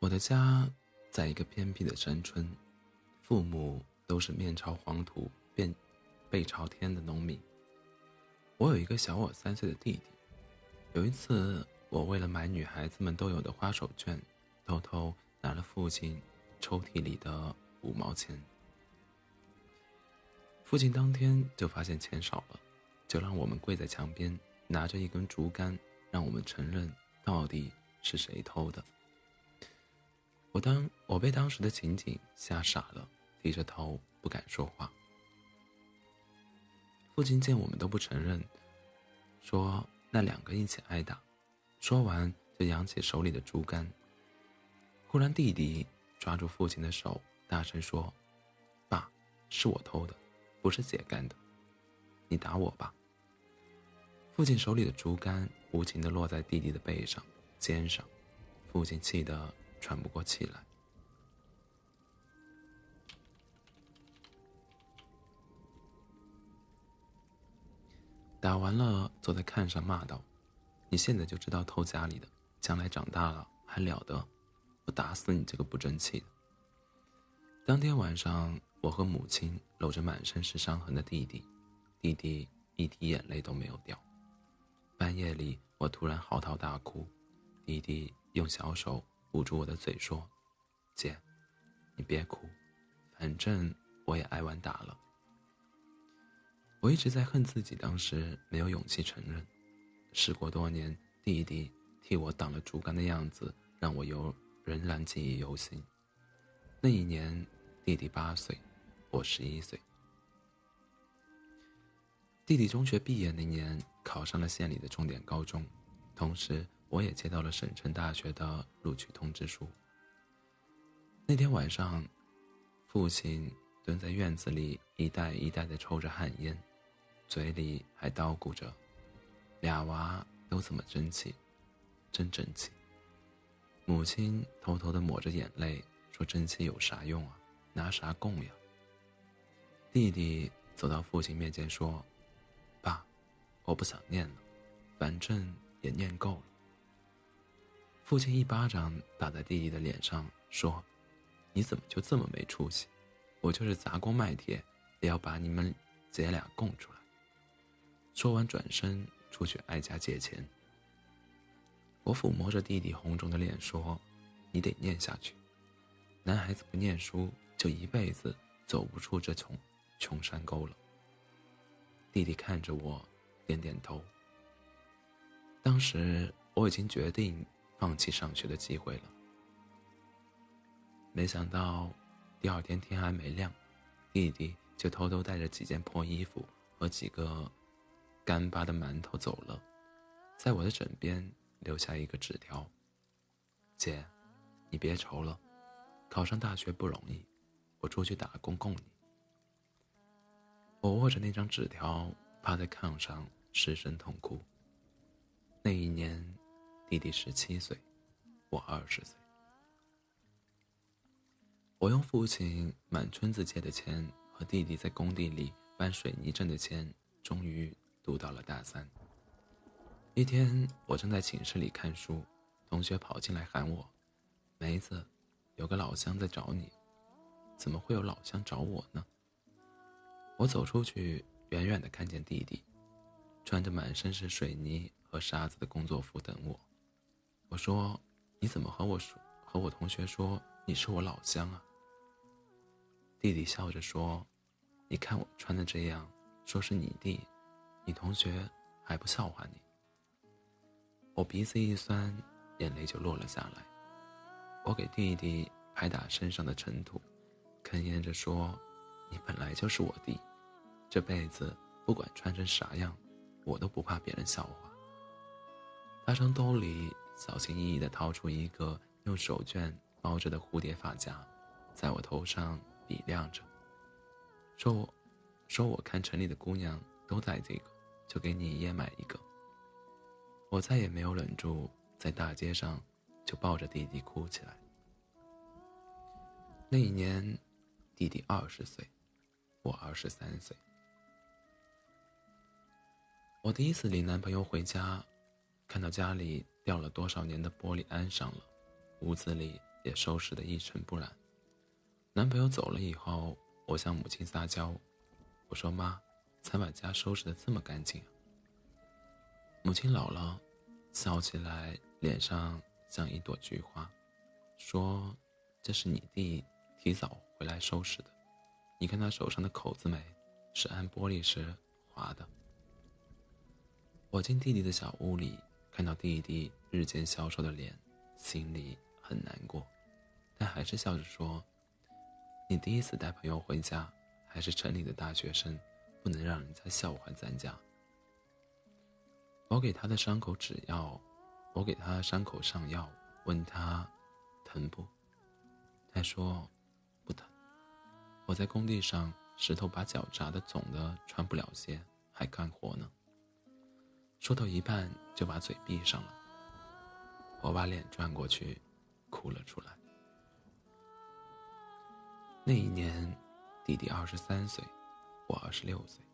我的家在一个偏僻的山村，父母都是面朝黄土背背朝天的农民。我有一个小我三岁的弟弟。有一次，我为了买女孩子们都有的花手绢，偷偷拿了父亲抽屉里的五毛钱。父亲当天就发现钱少了，就让我们跪在墙边，拿着一根竹竿，让我们承认到底是谁偷的。我当我被当时的情景吓傻了，低着头不敢说话。父亲见我们都不承认，说：“那两个一起挨打。”说完就扬起手里的竹竿。忽然，弟弟抓住父亲的手，大声说：“爸，是我偷的，不是姐干的，你打我吧。”父亲手里的竹竿无情地落在弟弟的背上、肩上，父亲气得。喘不过气来。打完了，坐在炕上骂道：“你现在就知道偷家里的，将来长大了还了得！我打死你这个不争气的！”当天晚上，我和母亲搂着满身是伤痕的弟弟，弟弟一滴眼泪都没有掉。半夜里，我突然嚎啕大哭，弟弟用小手。捂住我的嘴说：“姐，你别哭，反正我也挨完打了。”我一直在恨自己当时没有勇气承认。事过多年，弟弟替我挡了竹竿的样子让我犹仍然记忆犹新。那一年，弟弟八岁，我十一岁。弟弟中学毕业那年考上了县里的重点高中，同时。我也接到了省城大学的录取通知书。那天晚上，父亲蹲在院子里一袋一袋的抽着旱烟，嘴里还叨咕着：“俩娃都这么争气，真争气。”母亲偷偷的抹着眼泪说：“争气有啥用啊？拿啥供呀？”弟弟走到父亲面前说：“爸，我不想念了，反正也念够了。”父亲一巴掌打在弟弟的脸上，说：“你怎么就这么没出息？我就是砸锅卖铁，也要把你们姐俩供出来。”说完，转身出去挨家借钱。我抚摸着弟弟红肿的脸说：“你得念下去，男孩子不念书，就一辈子走不出这穷穷山沟了。”弟弟看着我，点点头。当时我已经决定。放弃上学的机会了。没想到，第二天天还没亮，弟弟就偷偷带着几件破衣服和几个干巴的馒头走了，在我的枕边留下一个纸条：“姐，你别愁了，考上大学不容易，我出去打工供你。”我握着那张纸条，趴在炕上失声痛哭。那一年。弟弟十七岁，我二十岁。我用父亲满村子借的钱和弟弟在工地里搬水泥挣的钱，终于读到了大三。一天，我正在寝室里看书，同学跑进来喊我：“梅子，有个老乡在找你。”“怎么会有老乡找我呢？”我走出去，远远的看见弟弟，穿着满身是水泥和沙子的工作服等我。我说：“你怎么和我说和我同学说你是我老乡啊？”弟弟笑着说：“你看我穿的这样，说是你弟，你同学还不笑话你？”我鼻子一酸，眼泪就落了下来。我给弟弟拍打身上的尘土，哽咽着说：“你本来就是我弟，这辈子不管穿成啥样，我都不怕别人笑话。”他从兜里。小心翼翼地掏出一个用手绢包着的蝴蝶发夹，在我头上比量着，说：“我，说我看城里的姑娘都戴这个，就给你也买一个。”我再也没有忍住，在大街上就抱着弟弟哭起来。那一年，弟弟二十岁，我二十三岁。我第一次领男朋友回家，看到家里。掉了多少年的玻璃安上了，屋子里也收拾得一尘不染。男朋友走了以后，我向母亲撒娇，我说：“妈，才把家收拾得这么干净。”母亲老了，笑起来脸上像一朵菊花，说：“这是你弟提早回来收拾的，你看他手上的口子没？是按玻璃时划的。”我进弟弟的小屋里，看到弟弟日渐消瘦的脸，心里很难过，但还是笑着说。你第一次带朋友回家，还是城里的大学生，不能让人家笑话咱家。我给他的伤口止药，我给他的伤口上药，问他疼不？他说不疼。我在工地上，石头把脚砸的肿的穿不了鞋，还干活呢。说到一半就把嘴闭上了。我把脸转过去，哭了出来。那一年，弟弟二十三岁，我二十六岁。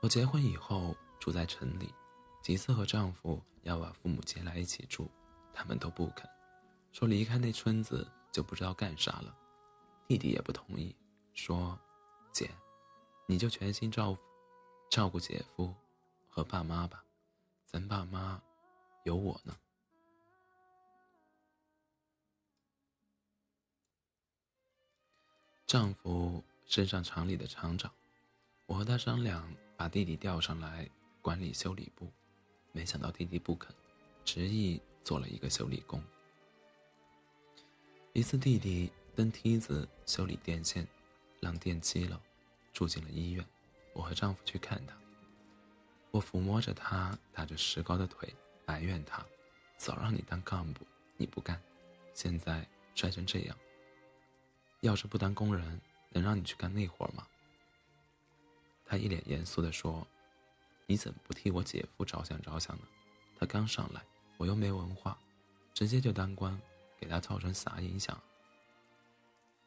我结婚以后住在城里，几次和丈夫要把父母接来一起住，他们都不肯，说离开那村子就不知道干啥了。弟弟也不同意，说：“姐，你就全心照照顾姐夫和爸妈吧，咱爸妈有我呢。”丈夫是上厂里的厂长，我和他商量把弟弟调上来管理修理部，没想到弟弟不肯，执意做了一个修理工。一次，弟弟登梯子修理电线，让电击了，住进了医院。我和丈夫去看他，我抚摸着他打着石膏的腿，埋怨他：早让你当干部，你不干，现在摔成这样。要是不当工人，能让你去干那活吗？他一脸严肃地说：“你怎么不替我姐夫着想着想呢？他刚上来，我又没文化，直接就当官，给他造成啥影响？”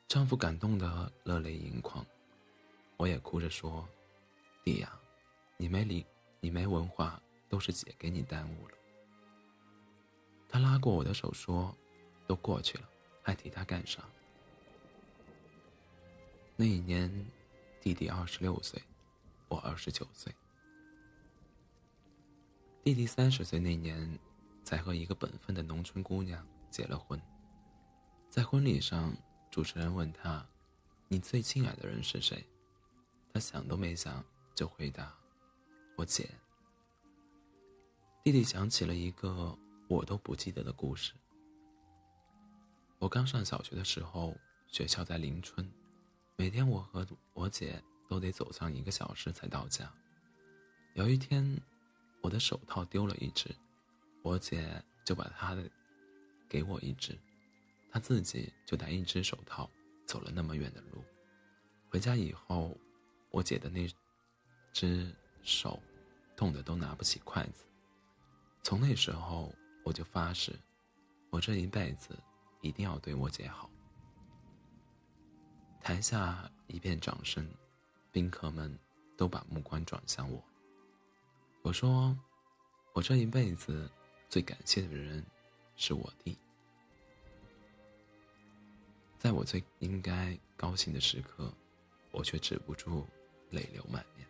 丈夫感动得热泪盈眶，我也哭着说：“弟呀，你没理，你没文化，都是姐给你耽误了。”他拉过我的手说：“都过去了，还提他干啥？”那一年，弟弟二十六岁，我二十九岁。弟弟三十岁那年，才和一个本分的农村姑娘结了婚。在婚礼上，主持人问他：“你最亲爱的人是谁？”他想都没想就回答：“我姐。”弟弟讲起了一个我都不记得的故事。我刚上小学的时候，学校在邻村。每天我和我姐都得走上一个小时才到家。有一天，我的手套丢了一只，我姐就把她的给我一只，她自己就带一只手套走了那么远的路。回家以后，我姐的那只手痛的都拿不起筷子。从那时候，我就发誓，我这一辈子一定要对我姐好。台下一片掌声，宾客们都把目光转向我。我说：“我这一辈子最感谢的人是我弟。”在我最应该高兴的时刻，我却止不住泪流满面。